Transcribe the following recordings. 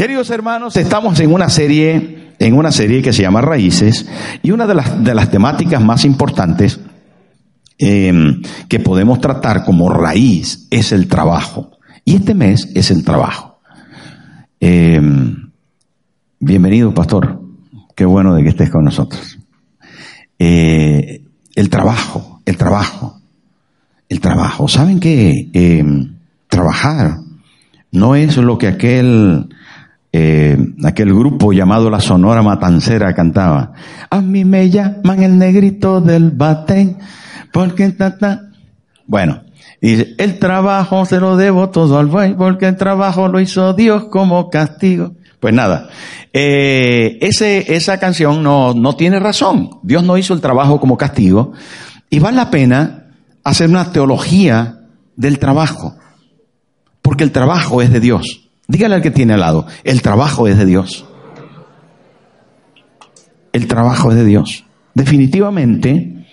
Queridos hermanos, estamos en una serie, en una serie que se llama Raíces, y una de las, de las temáticas más importantes em, que podemos tratar como raíz es el trabajo. Y este mes es el trabajo. Em, bienvenido, pastor. Qué bueno de que estés con nosotros. Eh, el trabajo, el trabajo, el trabajo. ¿Saben qué? Em, trabajar no es lo que aquel eh, aquel grupo llamado la Sonora Matancera cantaba. A mí me llaman el negrito del batén, porque ta, Bueno, dice, el trabajo se lo debo todo al buey, porque el trabajo lo hizo Dios como castigo. Pues nada, eh, ese, esa canción no, no tiene razón. Dios no hizo el trabajo como castigo. Y vale la pena hacer una teología del trabajo. Porque el trabajo es de Dios. Dígale al que tiene al lado, el trabajo es de Dios. El trabajo es de Dios. Definitivamente,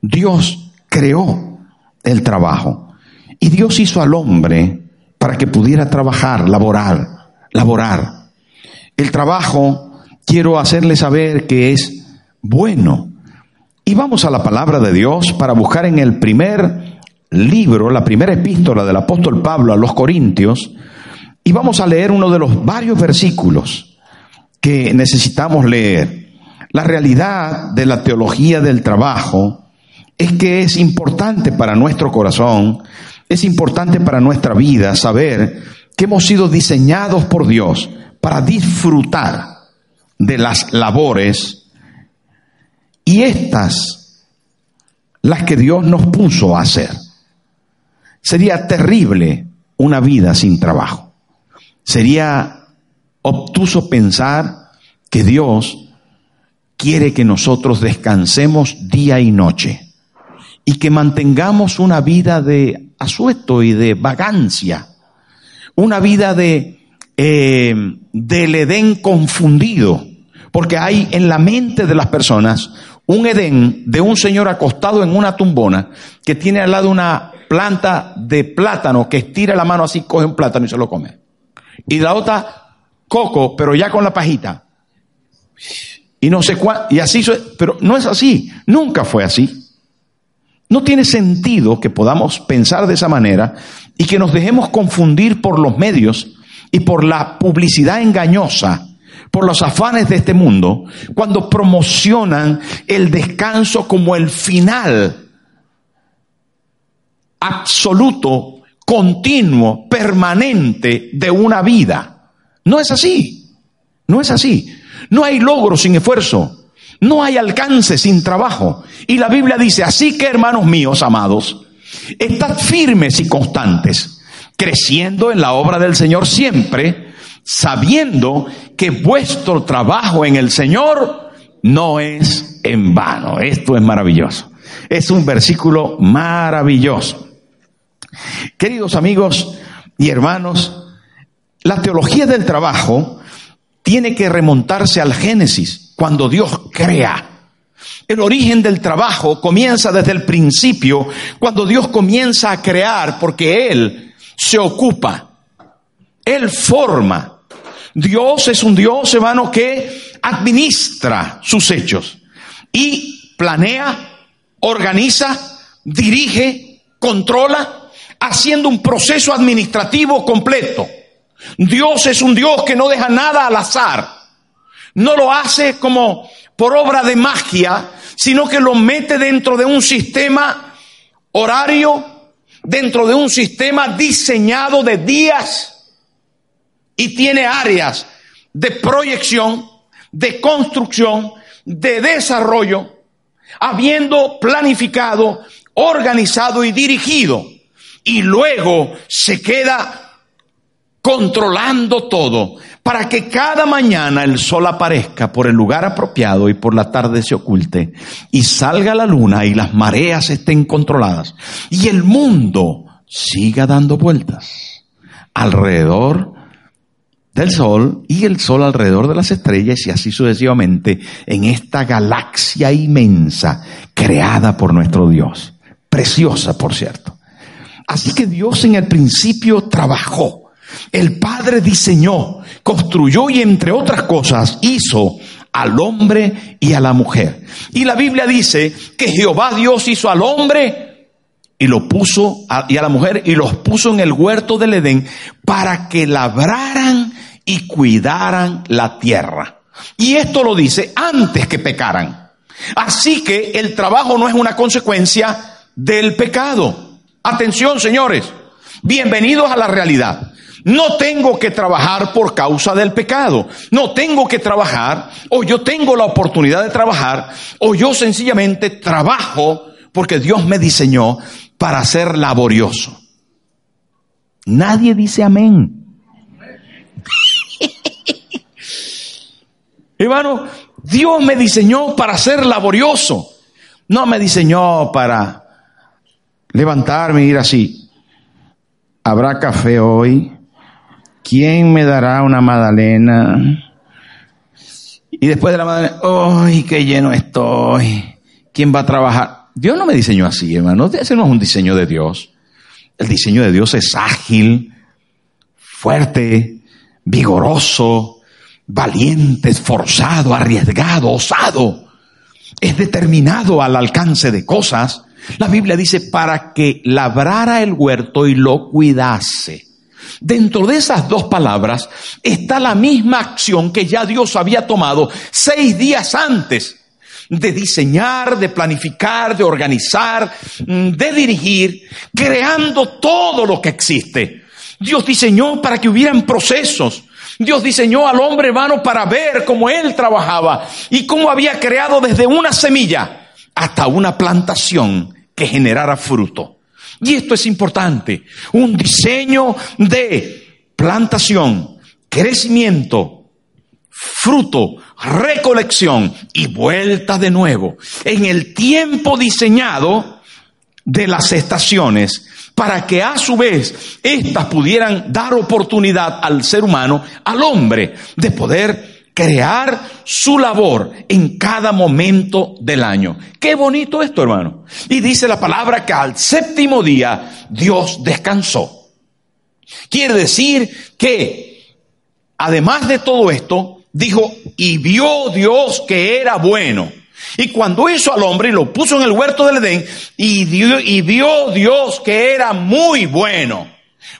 Dios creó el trabajo. Y Dios hizo al hombre para que pudiera trabajar, laborar, laborar. El trabajo, quiero hacerle saber que es bueno. Y vamos a la palabra de Dios para buscar en el primer libro, la primera epístola del apóstol Pablo a los Corintios, y vamos a leer uno de los varios versículos que necesitamos leer. La realidad de la teología del trabajo es que es importante para nuestro corazón, es importante para nuestra vida saber que hemos sido diseñados por Dios para disfrutar de las labores y estas las que Dios nos puso a hacer. Sería terrible una vida sin trabajo. Sería obtuso pensar que Dios quiere que nosotros descansemos día y noche y que mantengamos una vida de asueto y de vagancia, una vida de eh, del Edén confundido, porque hay en la mente de las personas un Edén de un señor acostado en una tumbona que tiene al lado una planta de plátano que estira la mano así, coge un plátano y se lo come y la otra coco, pero ya con la pajita. Y no sé cuál, y así, pero no es así, nunca fue así. No tiene sentido que podamos pensar de esa manera y que nos dejemos confundir por los medios y por la publicidad engañosa, por los afanes de este mundo, cuando promocionan el descanso como el final absoluto continuo, permanente de una vida. No es así. No es así. No hay logro sin esfuerzo. No hay alcance sin trabajo. Y la Biblia dice, así que hermanos míos, amados, estad firmes y constantes, creciendo en la obra del Señor siempre, sabiendo que vuestro trabajo en el Señor no es en vano. Esto es maravilloso. Es un versículo maravilloso. Queridos amigos y hermanos, la teología del trabajo tiene que remontarse al Génesis, cuando Dios crea. El origen del trabajo comienza desde el principio, cuando Dios comienza a crear, porque Él se ocupa, Él forma. Dios es un Dios, hermano, que administra sus hechos y planea, organiza, dirige, controla haciendo un proceso administrativo completo. Dios es un Dios que no deja nada al azar. No lo hace como por obra de magia, sino que lo mete dentro de un sistema horario, dentro de un sistema diseñado de días y tiene áreas de proyección, de construcción, de desarrollo, habiendo planificado, organizado y dirigido y luego se queda controlando todo para que cada mañana el sol aparezca por el lugar apropiado y por la tarde se oculte y salga la luna y las mareas estén controladas y el mundo siga dando vueltas alrededor del sol y el sol alrededor de las estrellas y así sucesivamente en esta galaxia inmensa creada por nuestro Dios. Preciosa, por cierto. Así que Dios en el principio trabajó. el Padre diseñó, construyó y entre otras cosas hizo al hombre y a la mujer. Y la Biblia dice que Jehová Dios hizo al hombre y lo puso y a la mujer y los puso en el huerto del Edén para que labraran y cuidaran la tierra. Y esto lo dice antes que pecaran. Así que el trabajo no es una consecuencia del pecado. Atención, señores. Bienvenidos a la realidad. No tengo que trabajar por causa del pecado. No tengo que trabajar, o yo tengo la oportunidad de trabajar, o yo sencillamente trabajo porque Dios me diseñó para ser laborioso. Nadie dice amén. Hermano, Dios me diseñó para ser laborioso. No me diseñó para levantarme y ir así. ¿Habrá café hoy? ¿Quién me dará una magdalena? Y después de la magdalena, ¡ay, qué lleno estoy! ¿Quién va a trabajar? Dios no me diseñó así, hermano. Ese no es un diseño de Dios. El diseño de Dios es ágil, fuerte, vigoroso, valiente, esforzado, arriesgado, osado. Es determinado al alcance de cosas. La Biblia dice para que labrara el huerto y lo cuidase. Dentro de esas dos palabras está la misma acción que ya Dios había tomado seis días antes de diseñar, de planificar, de organizar, mm, de dirigir, creando todo lo que existe. Dios diseñó para que hubieran procesos. Dios diseñó al hombre hermano para ver cómo él trabajaba y cómo había creado desde una semilla hasta una plantación que generara fruto. Y esto es importante. Un diseño de plantación, crecimiento, fruto, recolección y vuelta de nuevo en el tiempo diseñado de las estaciones para que a su vez éstas pudieran dar oportunidad al ser humano, al hombre, de poder crear su labor en cada momento del año. Qué bonito esto, hermano. Y dice la palabra que al séptimo día Dios descansó. Quiere decir que, además de todo esto, dijo, y vio Dios que era bueno. Y cuando hizo al hombre y lo puso en el huerto del Edén, y, y vio Dios que era muy bueno,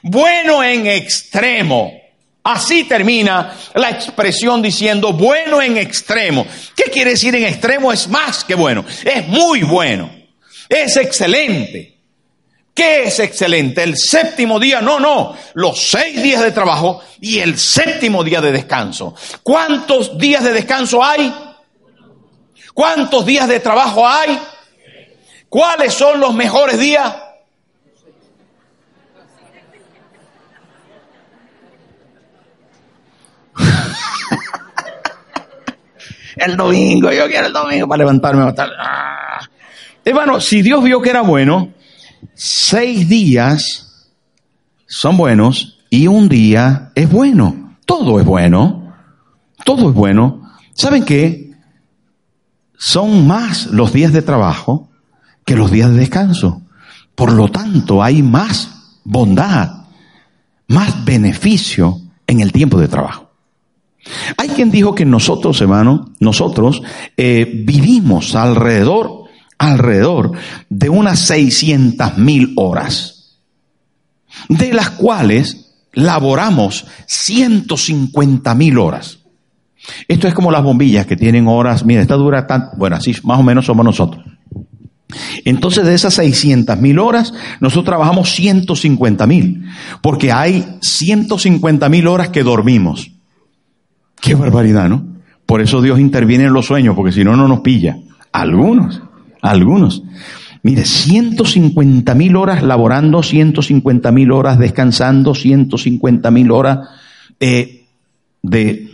bueno en extremo. Así termina la expresión diciendo bueno en extremo. ¿Qué quiere decir en extremo? Es más que bueno, es muy bueno, es excelente. ¿Qué es excelente? El séptimo día, no, no, los seis días de trabajo y el séptimo día de descanso. ¿Cuántos días de descanso hay? ¿Cuántos días de trabajo hay? ¿Cuáles son los mejores días? El domingo, yo quiero el domingo para levantarme. Ah. Hermano, si Dios vio que era bueno, seis días son buenos y un día es bueno. Todo es bueno. Todo es bueno. ¿Saben qué? Son más los días de trabajo que los días de descanso. Por lo tanto, hay más bondad, más beneficio en el tiempo de trabajo. Hay quien dijo que nosotros, hermano, nosotros eh, vivimos alrededor, alrededor de unas 600 mil horas, de las cuales laboramos 150 mil horas. Esto es como las bombillas que tienen horas, mira, esta dura tan, bueno, así más o menos somos nosotros. Entonces de esas 600 mil horas, nosotros trabajamos 150 mil, porque hay 150 mil horas que dormimos. Qué barbaridad, ¿no? Por eso Dios interviene en los sueños, porque si no, no nos pilla. Algunos, algunos. Mire, 150 mil horas laborando, 150 mil horas descansando, 150 mil horas eh, de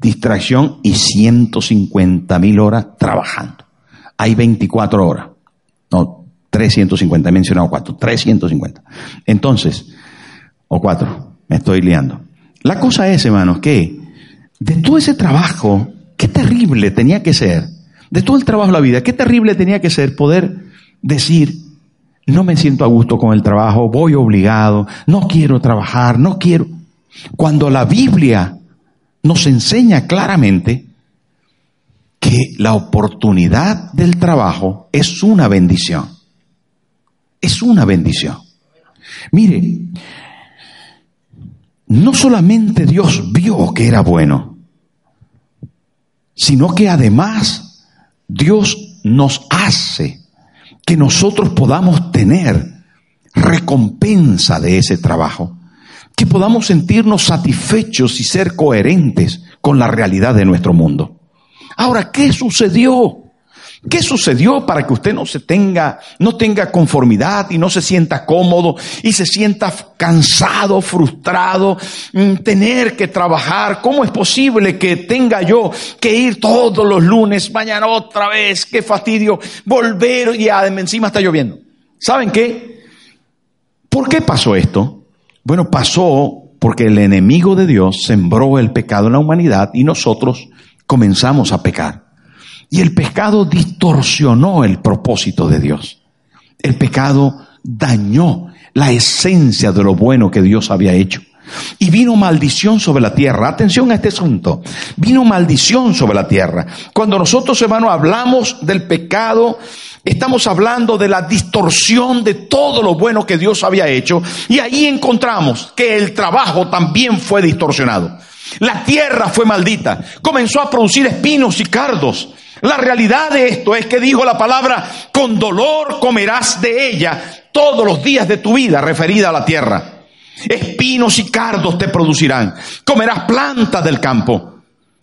distracción y 150 mil horas trabajando. Hay 24 horas. No, 350, he mencionado 4, 350. Entonces, o 4, me estoy liando. La cosa es, hermanos, que de todo ese trabajo, qué terrible tenía que ser, de todo el trabajo de la vida, qué terrible tenía que ser poder decir, no me siento a gusto con el trabajo, voy obligado, no quiero trabajar, no quiero. Cuando la Biblia nos enseña claramente que la oportunidad del trabajo es una bendición. Es una bendición. Mire, no solamente Dios vio que era bueno, sino que además Dios nos hace que nosotros podamos tener recompensa de ese trabajo, que podamos sentirnos satisfechos y ser coherentes con la realidad de nuestro mundo. Ahora, ¿qué sucedió? ¿Qué sucedió para que usted no se tenga, no tenga conformidad y no se sienta cómodo y se sienta cansado, frustrado, mm, tener que trabajar? ¿Cómo es posible que tenga yo que ir todos los lunes, mañana otra vez? Qué fastidio, volver y encima está lloviendo. ¿Saben qué? ¿Por qué pasó esto? Bueno, pasó porque el enemigo de Dios sembró el pecado en la humanidad y nosotros comenzamos a pecar. Y el pecado distorsionó el propósito de Dios. El pecado dañó la esencia de lo bueno que Dios había hecho. Y vino maldición sobre la tierra. Atención a este asunto. Vino maldición sobre la tierra. Cuando nosotros, hermanos, hablamos del pecado, estamos hablando de la distorsión de todo lo bueno que Dios había hecho. Y ahí encontramos que el trabajo también fue distorsionado. La tierra fue maldita. Comenzó a producir espinos y cardos. La realidad de esto es que dijo la palabra, con dolor comerás de ella todos los días de tu vida referida a la tierra. Espinos y cardos te producirán. Comerás plantas del campo.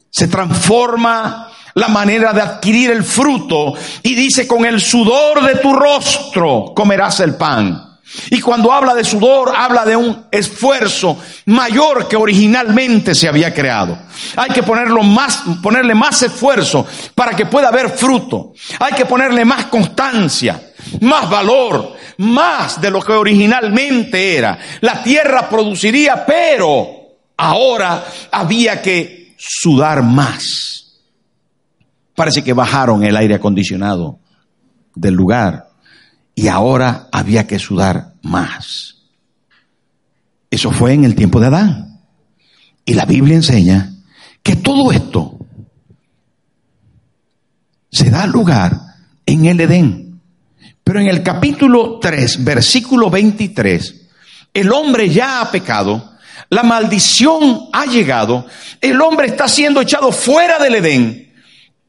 Se transforma la manera de adquirir el fruto y dice, con el sudor de tu rostro comerás el pan. Y cuando habla de sudor, habla de un esfuerzo mayor que originalmente se había creado. Hay que ponerlo más, ponerle más esfuerzo para que pueda haber fruto. Hay que ponerle más constancia, más valor, más de lo que originalmente era. La tierra produciría, pero ahora había que sudar más. Parece que bajaron el aire acondicionado del lugar y ahora había que sudar más. Eso fue en el tiempo de Adán. Y la Biblia enseña que todo esto se da lugar en el Edén. Pero en el capítulo 3, versículo 23, el hombre ya ha pecado, la maldición ha llegado, el hombre está siendo echado fuera del Edén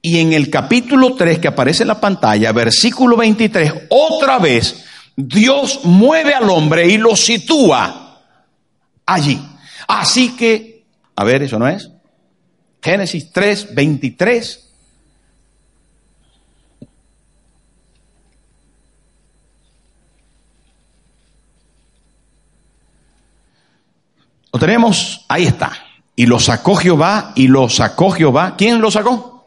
y en el capítulo 3 que aparece en la pantalla, versículo 23, otra vez Dios mueve al hombre y lo sitúa allí. Así que, a ver, eso no es. Génesis 3, 23. Lo tenemos, ahí está. Y lo sacó Jehová, y lo sacó Jehová. ¿Quién lo sacó?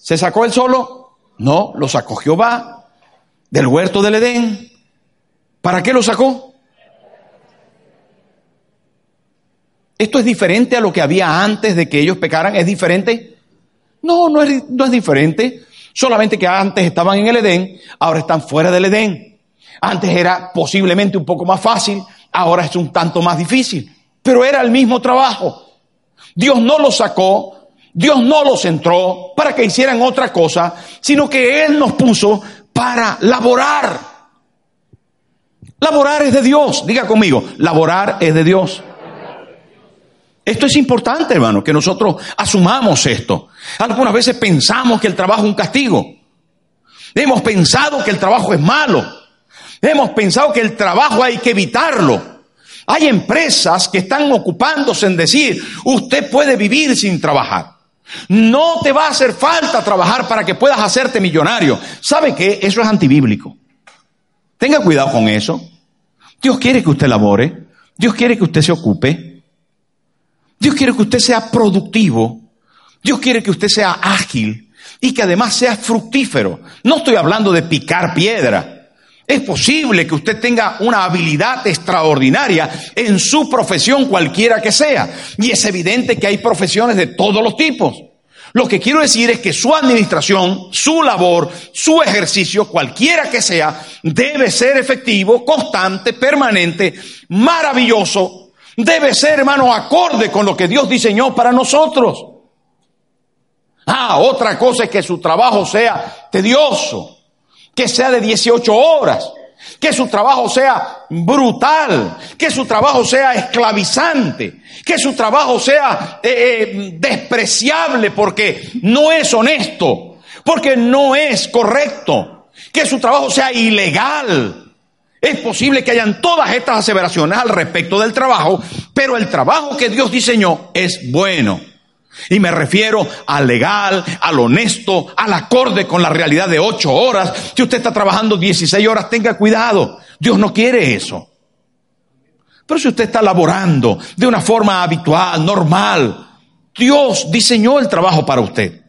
¿Se sacó él solo? No, lo sacó Jehová del huerto del Edén. ¿Para qué lo sacó? ¿Esto es diferente a lo que había antes de que ellos pecaran? ¿Es diferente? No, no es, no es diferente. Solamente que antes estaban en el Edén, ahora están fuera del Edén. Antes era posiblemente un poco más fácil, ahora es un tanto más difícil. Pero era el mismo trabajo. Dios no lo sacó Dios no los entró para que hicieran otra cosa, sino que Él nos puso para laborar. Laborar es de Dios. Diga conmigo, laborar es de Dios. Esto es importante, hermano, que nosotros asumamos esto. Algunas veces pensamos que el trabajo es un castigo. Hemos pensado que el trabajo es malo. Hemos pensado que el trabajo hay que evitarlo. Hay empresas que están ocupándose en decir, usted puede vivir sin trabajar. No te va a hacer falta trabajar para que puedas hacerte millonario. ¿Sabe qué? Eso es antibíblico. Tenga cuidado con eso. Dios quiere que usted labore. Dios quiere que usted se ocupe. Dios quiere que usted sea productivo. Dios quiere que usted sea ágil y que además sea fructífero. No estoy hablando de picar piedra. Es posible que usted tenga una habilidad extraordinaria en su profesión cualquiera que sea. Y es evidente que hay profesiones de todos los tipos. Lo que quiero decir es que su administración, su labor, su ejercicio, cualquiera que sea, debe ser efectivo, constante, permanente, maravilloso. Debe ser, hermano, acorde con lo que Dios diseñó para nosotros. Ah, otra cosa es que su trabajo sea tedioso, que sea de 18 horas, que su trabajo sea brutal, que su trabajo sea esclavizante, que su trabajo sea eh, eh, despreciable porque no es honesto, porque no es correcto, que su trabajo sea ilegal. Es posible que hayan todas estas aseveraciones al respecto del trabajo, pero el trabajo que Dios diseñó es bueno. Y me refiero al legal, al honesto, al acorde con la realidad de ocho horas. Si usted está trabajando 16 horas, tenga cuidado. Dios no quiere eso. Pero si usted está laborando de una forma habitual, normal, Dios diseñó el trabajo para usted.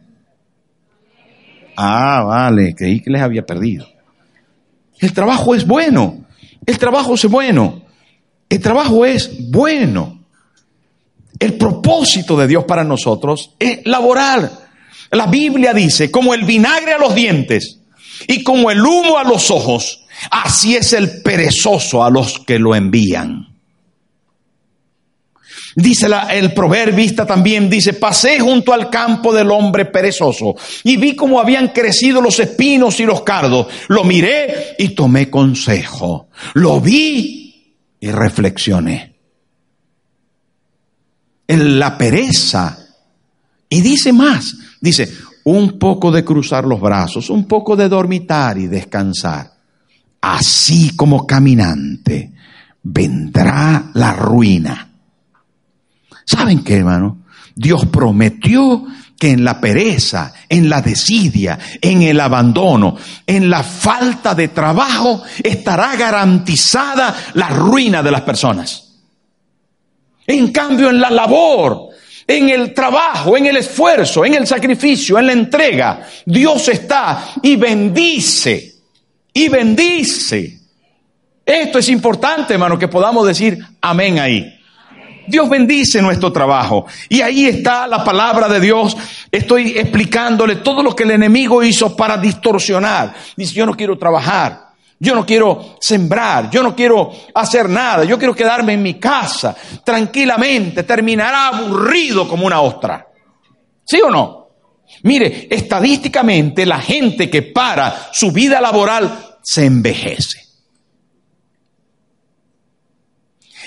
Ah, vale, creí que les había perdido. El trabajo es bueno. El trabajo es bueno. El trabajo es bueno. El propósito de Dios para nosotros es laborar. La Biblia dice, como el vinagre a los dientes y como el humo a los ojos, así es el perezoso a los que lo envían. Dice el proverbista también, dice, pasé junto al campo del hombre perezoso y vi cómo habían crecido los espinos y los cardos. Lo miré y tomé consejo. Lo vi y reflexioné en la pereza. Y dice más, dice, un poco de cruzar los brazos, un poco de dormitar y descansar. Así como caminante vendrá la ruina. ¿Saben qué, hermano? Dios prometió que en la pereza, en la desidia, en el abandono, en la falta de trabajo, estará garantizada la ruina de las personas. En cambio, en la labor, en el trabajo, en el esfuerzo, en el sacrificio, en la entrega, Dios está y bendice, y bendice. Esto es importante, hermano, que podamos decir amén ahí. Dios bendice nuestro trabajo. Y ahí está la palabra de Dios. Estoy explicándole todo lo que el enemigo hizo para distorsionar. Dice, yo no quiero trabajar. Yo no quiero sembrar, yo no quiero hacer nada, yo quiero quedarme en mi casa tranquilamente, terminará aburrido como una ostra. ¿Sí o no? Mire, estadísticamente la gente que para su vida laboral se envejece.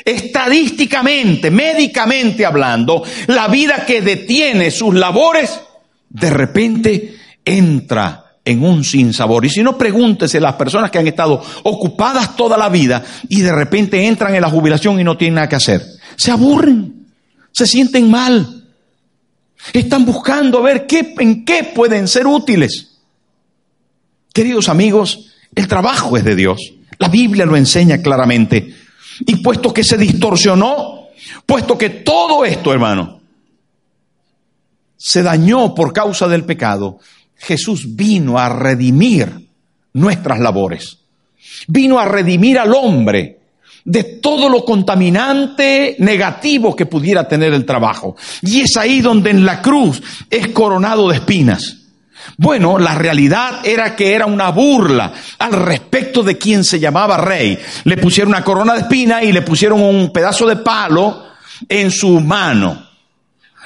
Estadísticamente, médicamente hablando, la vida que detiene sus labores, de repente entra en un sinsabor. Y si no, pregúntese las personas que han estado ocupadas toda la vida y de repente entran en la jubilación y no tienen nada que hacer. Se aburren, se sienten mal. Están buscando ver qué, en qué pueden ser útiles. Queridos amigos, el trabajo es de Dios. La Biblia lo enseña claramente. Y puesto que se distorsionó, puesto que todo esto, hermano, se dañó por causa del pecado, Jesús vino a redimir nuestras labores. Vino a redimir al hombre de todo lo contaminante negativo que pudiera tener el trabajo. Y es ahí donde en la cruz es coronado de espinas. Bueno, la realidad era que era una burla al respecto de quien se llamaba rey. Le pusieron una corona de espinas y le pusieron un pedazo de palo en su mano.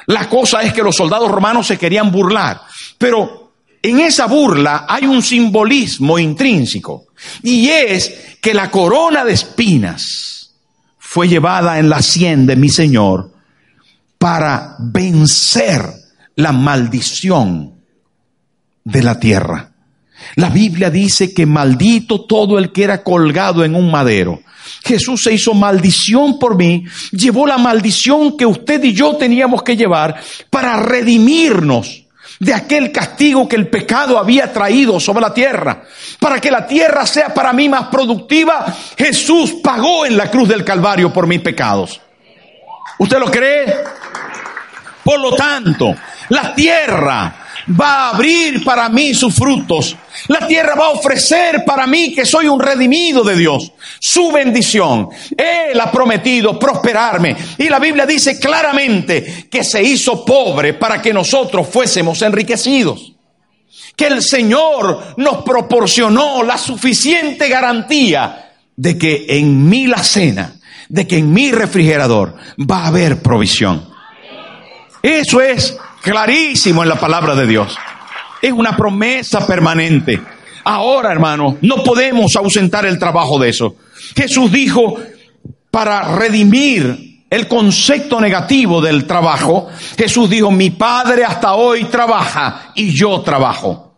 La cosa es que los soldados romanos se querían burlar, pero en esa burla hay un simbolismo intrínseco y es que la corona de espinas fue llevada en la sien de mi Señor para vencer la maldición de la tierra. La Biblia dice que maldito todo el que era colgado en un madero. Jesús se hizo maldición por mí, llevó la maldición que usted y yo teníamos que llevar para redimirnos de aquel castigo que el pecado había traído sobre la tierra. Para que la tierra sea para mí más productiva, Jesús pagó en la cruz del Calvario por mis pecados. ¿Usted lo cree? Por lo tanto, la tierra va a abrir para mí sus frutos. La tierra va a ofrecer para mí, que soy un redimido de Dios, su bendición. Él ha prometido prosperarme. Y la Biblia dice claramente que se hizo pobre para que nosotros fuésemos enriquecidos. Que el Señor nos proporcionó la suficiente garantía de que en mi la cena, de que en mi refrigerador va a haber provisión. Eso es clarísimo en la palabra de Dios. Es una promesa permanente. Ahora, hermano, no podemos ausentar el trabajo de eso. Jesús dijo, para redimir el concepto negativo del trabajo, Jesús dijo, mi Padre hasta hoy trabaja y yo trabajo.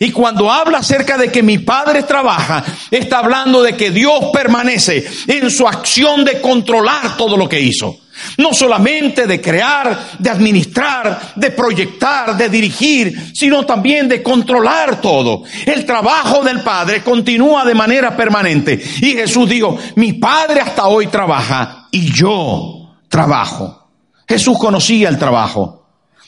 Y cuando habla acerca de que mi Padre trabaja, está hablando de que Dios permanece en su acción de controlar todo lo que hizo. No solamente de crear, de administrar, de proyectar, de dirigir, sino también de controlar todo. El trabajo del Padre continúa de manera permanente. Y Jesús dijo, mi Padre hasta hoy trabaja y yo trabajo. Jesús conocía el trabajo.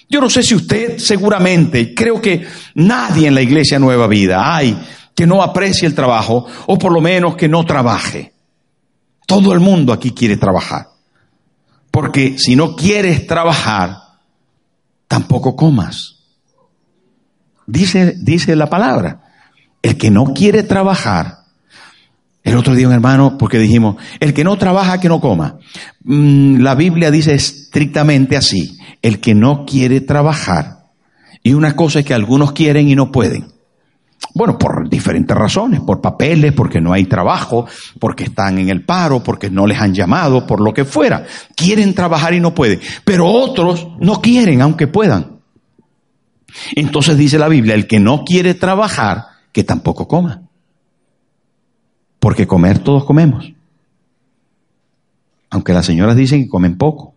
Yo no sé si usted seguramente, creo que nadie en la iglesia Nueva Vida hay que no aprecie el trabajo o por lo menos que no trabaje. Todo el mundo aquí quiere trabajar. Porque si no quieres trabajar, tampoco comas. Dice, dice la palabra, el que no quiere trabajar, el otro día un hermano, porque dijimos, el que no trabaja, que no coma. Mm, la Biblia dice estrictamente así, el que no quiere trabajar. Y una cosa es que algunos quieren y no pueden. Bueno, por diferentes razones, por papeles, porque no hay trabajo, porque están en el paro, porque no les han llamado, por lo que fuera. Quieren trabajar y no pueden. Pero otros no quieren, aunque puedan. Entonces dice la Biblia, el que no quiere trabajar, que tampoco coma. Porque comer todos comemos. Aunque las señoras dicen que comen poco.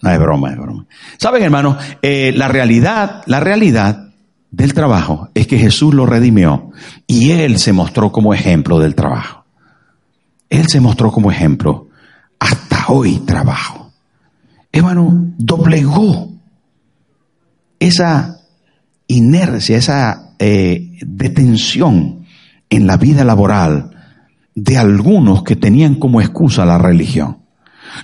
No es broma, es broma. Saben, hermanos, eh, la realidad, la realidad del trabajo es que Jesús lo redimió y Él se mostró como ejemplo del trabajo. Él se mostró como ejemplo. Hasta hoy trabajo. Hermano, doblegó esa inercia, esa eh, detención en la vida laboral de algunos que tenían como excusa la religión.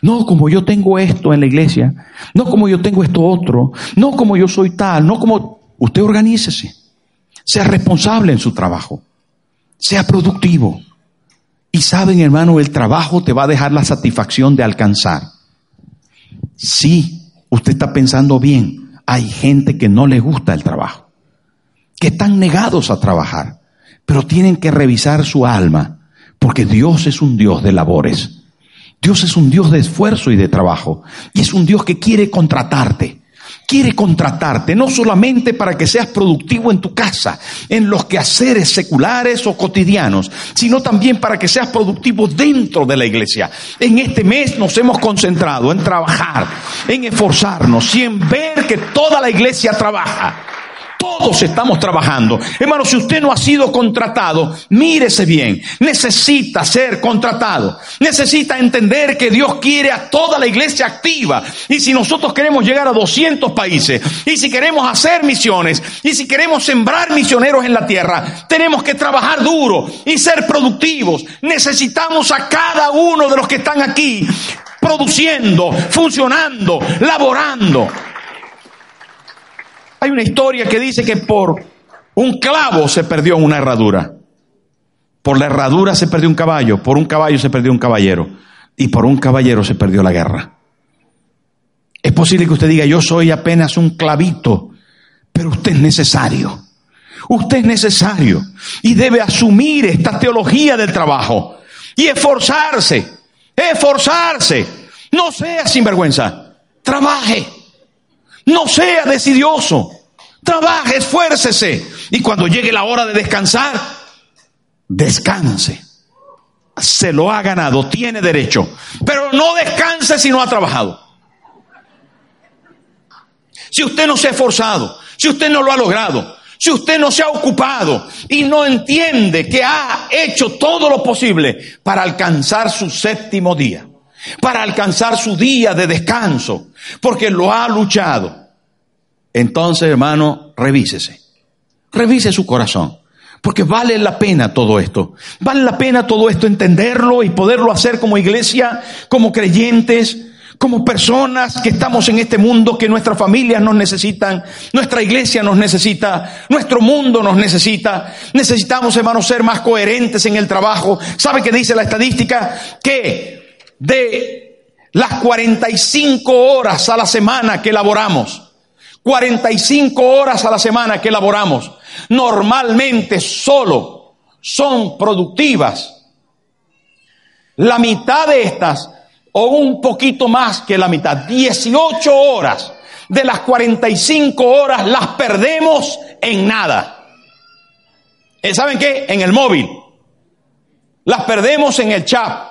No como yo tengo esto en la iglesia, no como yo tengo esto otro, no como yo soy tal, no como Usted organícese, sea responsable en su trabajo, sea productivo. Y saben, hermano, el trabajo te va a dejar la satisfacción de alcanzar. Sí, usted está pensando bien. Hay gente que no le gusta el trabajo, que están negados a trabajar, pero tienen que revisar su alma, porque Dios es un Dios de labores. Dios es un Dios de esfuerzo y de trabajo, y es un Dios que quiere contratarte quiere contratarte, no solamente para que seas productivo en tu casa, en los quehaceres seculares o cotidianos, sino también para que seas productivo dentro de la iglesia. En este mes nos hemos concentrado en trabajar, en esforzarnos y en ver que toda la iglesia trabaja. Todos estamos trabajando. Hermano, si usted no ha sido contratado, mírese bien. Necesita ser contratado. Necesita entender que Dios quiere a toda la iglesia activa. Y si nosotros queremos llegar a 200 países, y si queremos hacer misiones, y si queremos sembrar misioneros en la tierra, tenemos que trabajar duro y ser productivos. Necesitamos a cada uno de los que están aquí produciendo, funcionando, laborando. Hay una historia que dice que por un clavo se perdió una herradura. Por la herradura se perdió un caballo, por un caballo se perdió un caballero y por un caballero se perdió la guerra. Es posible que usted diga, yo soy apenas un clavito, pero usted es necesario. Usted es necesario y debe asumir esta teología del trabajo y esforzarse, esforzarse. No sea sinvergüenza, trabaje. No sea decidioso. Trabaje, esfuércese. Y cuando llegue la hora de descansar, descanse. Se lo ha ganado, tiene derecho. Pero no descanse si no ha trabajado. Si usted no se ha esforzado, si usted no lo ha logrado, si usted no se ha ocupado y no entiende que ha hecho todo lo posible para alcanzar su séptimo día, para alcanzar su día de descanso, porque lo ha luchado. Entonces, hermano, revísese. Revise su corazón. Porque vale la pena todo esto. Vale la pena todo esto entenderlo y poderlo hacer como iglesia, como creyentes, como personas que estamos en este mundo, que nuestras familias nos necesitan, nuestra iglesia nos necesita, nuestro mundo nos necesita. Necesitamos, hermanos, ser más coherentes en el trabajo. ¿Sabe qué dice la estadística? Que de las 45 horas a la semana que elaboramos, 45 horas a la semana que elaboramos, normalmente solo son productivas. La mitad de estas, o un poquito más que la mitad, 18 horas de las 45 horas las perdemos en nada. Eh, ¿Saben qué? En el móvil. Las perdemos en el chat.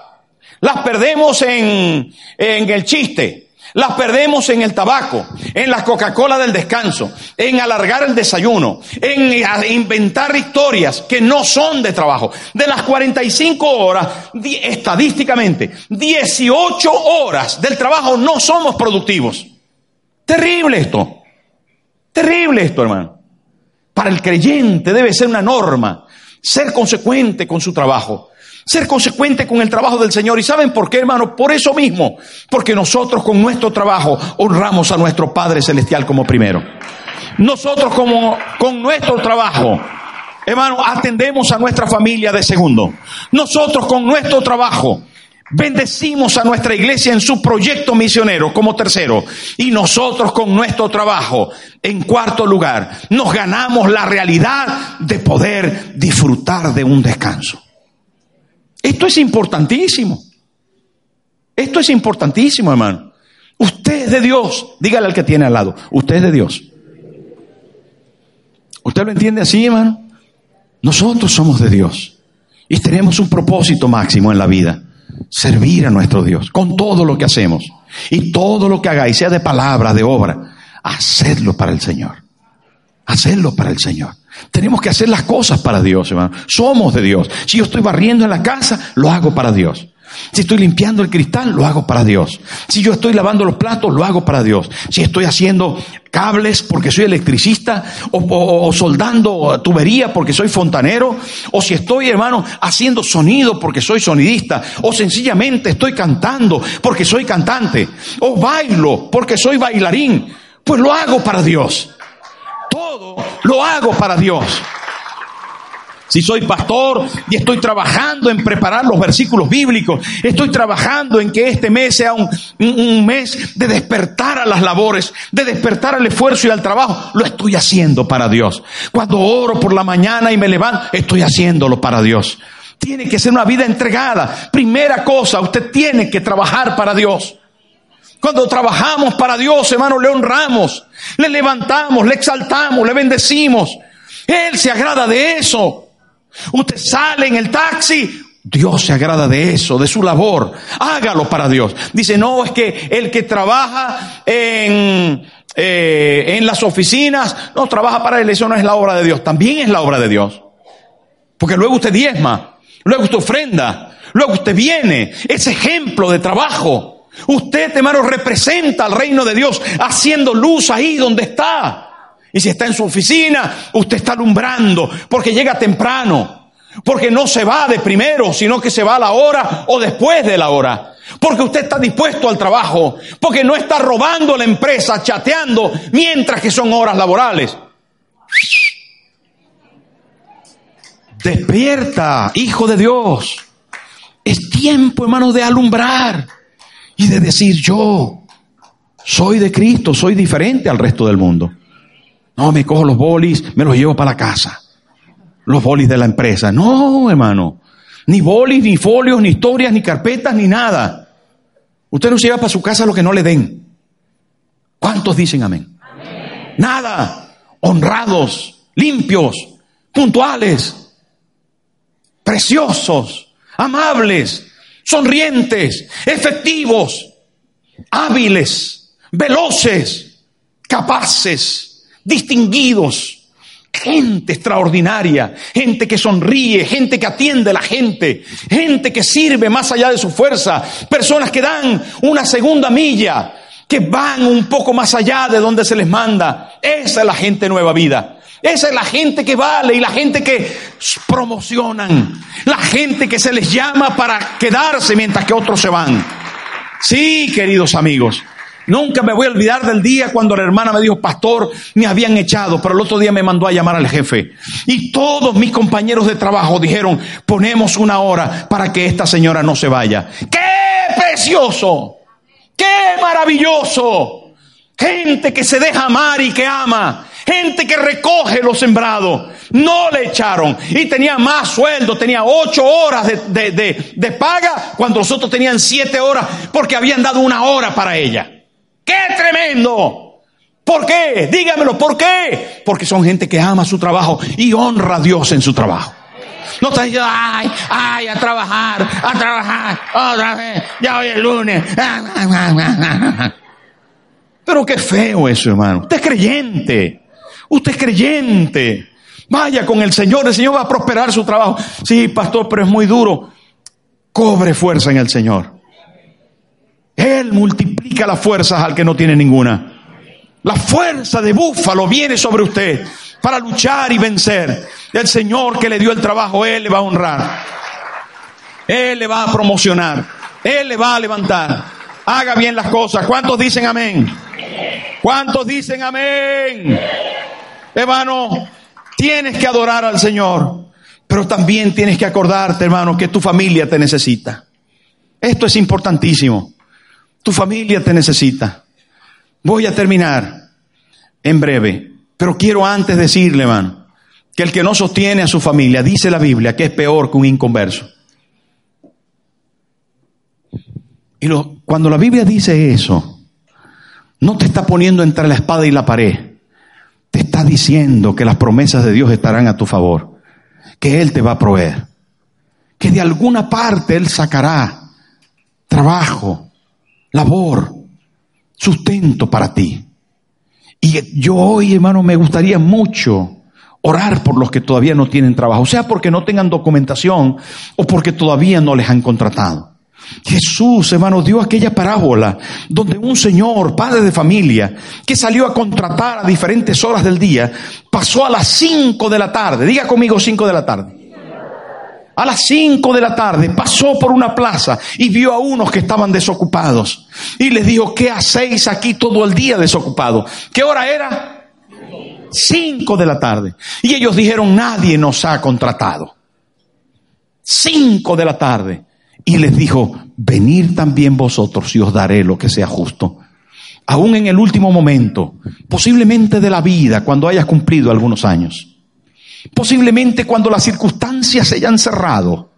Las perdemos en, el chiste las perdemos en el tabaco, en la Coca-Cola del descanso, en alargar el desayuno, en inventar historias que no son de trabajo. De las 45 horas, estadísticamente, 18 horas del trabajo no somos productivos. Terrible esto. Terrible esto, hermano. Para el creyente debe ser una norma ser consecuente con su trabajo ser consecuente con el trabajo del Señor. ¿Y saben por qué, hermano? Por eso mismo. Porque nosotros con nuestro trabajo honramos a nuestro Padre Celestial como primero. Nosotros como con nuestro trabajo, hermano, atendemos a nuestra familia de segundo. Nosotros con nuestro trabajo Bendecimos a nuestra iglesia en su proyecto misionero como tercero. Y nosotros con nuestro trabajo, en cuarto lugar, nos ganamos la realidad de poder disfrutar de un descanso. Esto es importantísimo. Esto es importantísimo, hermano. Usted es de Dios. Dígale al que tiene al lado. Usted es de Dios. ¿Usted lo entiende así, hermano? Nosotros somos de Dios. Y tenemos un propósito máximo en la vida. Servir a nuestro Dios con todo lo que hacemos. Y todo lo que hagáis, sea de palabra, de obra, hacedlo para el Señor. Hacedlo para el Señor. Tenemos que hacer las cosas para Dios, hermano. Somos de Dios. Si yo estoy barriendo en la casa, lo hago para Dios. Si estoy limpiando el cristal, lo hago para Dios. Si yo estoy lavando los platos, lo hago para Dios. Si estoy haciendo cables porque soy electricista o, soldando tubería porque soy fontanero, o si estoy, hermano, haciendo sonido porque soy sonidista, o sencillamente estoy cantando porque soy cantante, o bailo porque soy bailarín, pues lo hago para Dios todo lo hago para Dios. Si soy pastor y estoy trabajando en preparar los versículos bíblicos, estoy trabajando en que este mes sea un, mes de despertar a las labores, de despertar al esfuerzo y al trabajo, lo estoy haciendo para Dios. Cuando oro por la mañana y me levanto, estoy haciéndolo para Dios. Tiene que ser una vida entregada. Primera cosa, usted tiene que trabajar para Dios. Cuando trabajamos para Dios, hermano, le honramos, le levantamos, le exaltamos, le bendecimos. Él se agrada de eso. Usted sale en el taxi, Dios se agrada de eso, de su labor. Hágalo para Dios. Dice, no, es que el que trabaja en, eh, en las oficinas, no trabaja para él, eso no es la obra de Dios. También es la obra de Dios. Porque luego usted diezma, luego usted ofrenda, luego usted viene. Es ejemplo de trabajo. Usted, hermano, representa al reino de Dios haciendo luz ahí donde está. Y si está en su oficina, usted está alumbrando porque llega temprano. Porque no se va de primero, sino que se va a la hora o después de la hora. Porque usted está dispuesto al trabajo. Porque no está robando la empresa, chateando, mientras que son horas laborales. Despierta, hijo de Dios. Es tiempo, hermano, de alumbrar y de decir yo soy de Cristo, soy diferente al resto del mundo. No, me cojo los bolis, me los llevo para la casa. Los bolis de la empresa. No, hermano. Ni bolis, ni folios, ni historias, ni carpetas, ni nada. Usted no se lleva para su casa lo que no le den. ¿Cuántos dicen amén? amén? Nada. Honrados, limpios, puntuales, preciosos, amables, sonrientes, efectivos, hábiles, veloces, capaces, distinguidos. Gente extraordinaria, gente que sonríe, gente que atiende a la gente, gente que sirve más allá de su fuerza, personas que dan una segunda milla, que van un poco más allá de donde se les manda. Esa es la gente nueva vida. Esa es la gente que vale y la gente que promocionan. La gente que se les llama para quedarse mientras que otros se van. Sí, queridos amigos. Nunca me voy a olvidar del día cuando la hermana me dijo, pastor, me habían echado, pero el otro día me mandó a llamar al jefe. Y todos mis compañeros de trabajo dijeron, ponemos una hora para que esta señora no se vaya. ¡Qué precioso! ¡Qué maravilloso! Gente que se deja amar y que ama. Gente que recoge lo sembrado. No le echaron. Y tenía más sueldo. Tenía ocho horas de, de paga cuando los otros tenían siete horas porque habían dado una hora para ella. ¡Qué tremendo! ¿Por qué? Dígamelo, ¿por qué? Porque son gente que ama su trabajo y honra a Dios en su trabajo. No está diciendo, ay, ay, a trabajar, a trabajar, otra vez, ya hoy es lunes. Pero qué feo eso, hermano. Usted es creyente. Usted es creyente. Vaya con el Señor, el Señor va a prosperar su trabajo. Sí, pastor, pero es muy duro. Cobre fuerza en el Señor. Él multiplica las fuerzas al que no tiene ninguna. La fuerza de búfalo viene sobre usted para luchar y vencer. El Señor que le dio el trabajo, Él le va a honrar. Él le va a promocionar. Él le va a levantar. Haga bien las cosas. ¿Cuántos dicen amén? ¿Cuántos dicen amén? Hermano, tienes que adorar al Señor. Pero también tienes que acordarte, hermano, que tu familia te necesita. Esto es importantísimo. Tu familia te necesita. Voy a terminar en breve, pero quiero antes decirle, hermano, que el que no sostiene a su familia, dice la Biblia, que es peor que un inconverso. Y cuando la Biblia dice eso, no te está poniendo entre la espada y la pared. Está diciendo que las promesas de Dios estarán a tu favor, que Él te va a proveer, que de alguna parte Él sacará trabajo, labor, sustento para ti. Y yo hoy, hermano, me gustaría mucho orar por los que todavía no tienen trabajo, sea porque no tengan documentación o porque todavía no les han contratado. Jesús, hermano, dio aquella parábola donde un señor, padre de familia, que salió a contratar a diferentes horas del día, pasó a las cinco de la tarde, diga conmigo cinco de la tarde, a las 5 de la tarde pasó por una plaza y vio a unos que estaban desocupados. Y les dijo, ¿qué hacéis aquí todo el día desocupado? ¿Qué hora era? 5 de la tarde. Y ellos dijeron, nadie nos ha contratado. 5 de la tarde. Y les dijo, venid también vosotros y os daré lo que sea justo. Aún en el último momento, posiblemente de la vida, cuando hayas cumplido algunos años. Posiblemente cuando las circunstancias se hayan cerrado.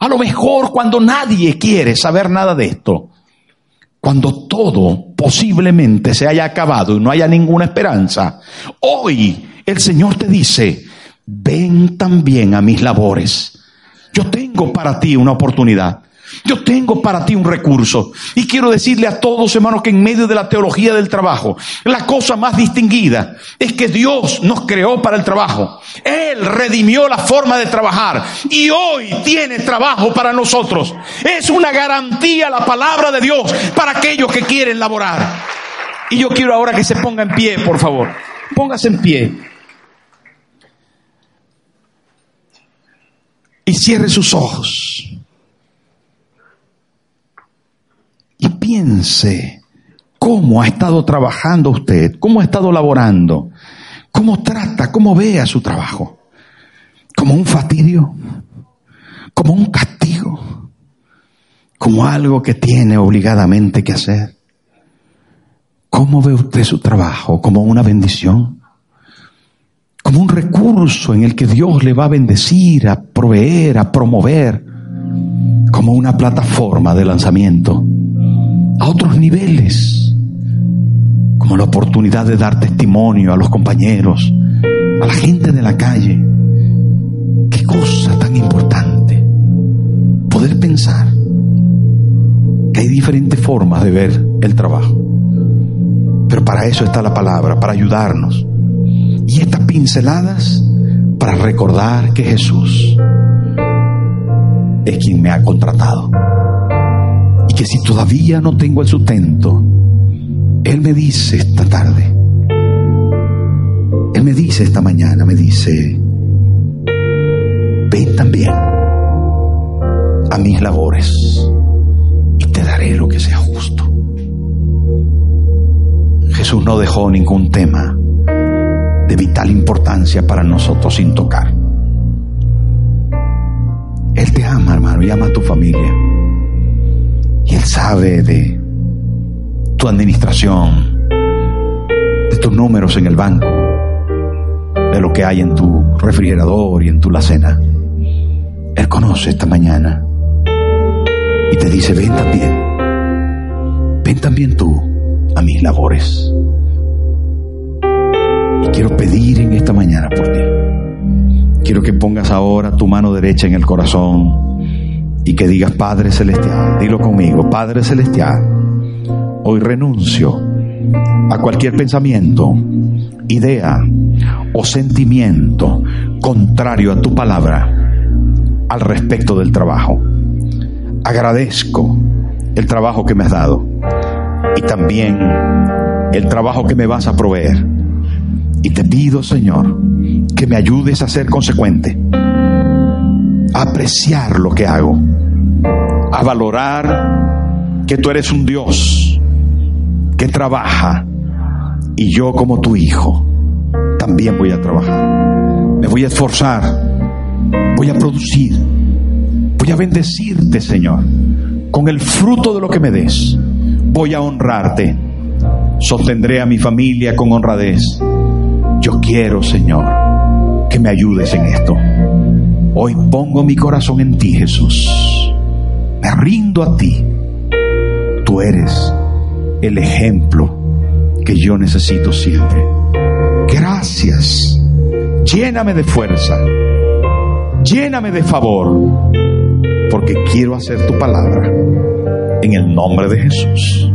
A lo mejor cuando nadie quiere saber nada de esto. Cuando todo posiblemente se haya acabado y no haya ninguna esperanza. Hoy el Señor te dice, ven también a mis labores. Yo tengo para ti una oportunidad. Yo tengo para ti un recurso. Y quiero decirle a todos, hermanos, que en medio de la teología del trabajo, la cosa más distinguida es que Dios nos creó para el trabajo. Él redimió la forma de trabajar y hoy tiene trabajo para nosotros. Es una garantía la palabra de Dios para aquellos que quieren laborar. Y yo quiero ahora que se ponga en pie, por favor. Póngase en pie. Y cierre sus ojos. y piense cómo ha estado trabajando usted, cómo ha estado laborando, cómo trata, cómo ve a su trabajo. Como un fastidio, como un castigo, como algo que tiene obligadamente que hacer. ¿Cómo ve usted su trabajo? ¿Como una bendición? ¿Como un recurso en el que Dios le va a bendecir, a proveer, a promover? ¿Como una plataforma de lanzamiento? a otros niveles, como la oportunidad de dar testimonio a los compañeros, a la gente de la calle. Qué cosa tan importante poder pensar que hay diferentes formas de ver el trabajo. Pero para eso está la palabra, para ayudarnos. Y estas pinceladas para recordar que Jesús es quien me ha contratado y que si todavía no tengo el sustento, Él me dice esta tarde, Él me dice esta mañana, me dice, ven también a mis labores y te daré lo que sea justo. Jesús no dejó ningún tema de vital importancia para nosotros sin tocar. Él te ama, hermano, y ama a tu familia. Y Él sabe de tu administración, de tus números en el banco, de lo que hay en tu refrigerador y en tu cena. Él conoce esta mañana y te dice, ven también, ven también tú a mis labores. Quiero pedir en esta mañana por ti. Quiero que pongas ahora tu mano derecha en el corazón y que digas, Padre Celestial, dilo conmigo, Padre Celestial, hoy renuncio a cualquier pensamiento, idea o sentimiento contrario a tu palabra al respecto del trabajo. Agradezco el trabajo que me has dado y también el trabajo que me vas a proveer. Y te pido, Señor, que me ayudes a ser consecuente, a apreciar lo que hago, a valorar que tú eres un Dios que trabaja y yo como tu hijo también voy a trabajar. Me voy a esforzar, voy a producir, voy a bendecirte, Señor, con el fruto de lo que me des. Voy a honrarte, sostendré a mi familia con honradez. Yo quiero, Señor, que me ayudes en esto. Hoy pongo mi corazón en ti, Jesús. Me rindo a ti. Tú eres el ejemplo que yo necesito siempre. Gracias. Lléname de fuerza. Lléname de favor. Porque quiero hacer tu palabra. En el nombre de Jesús.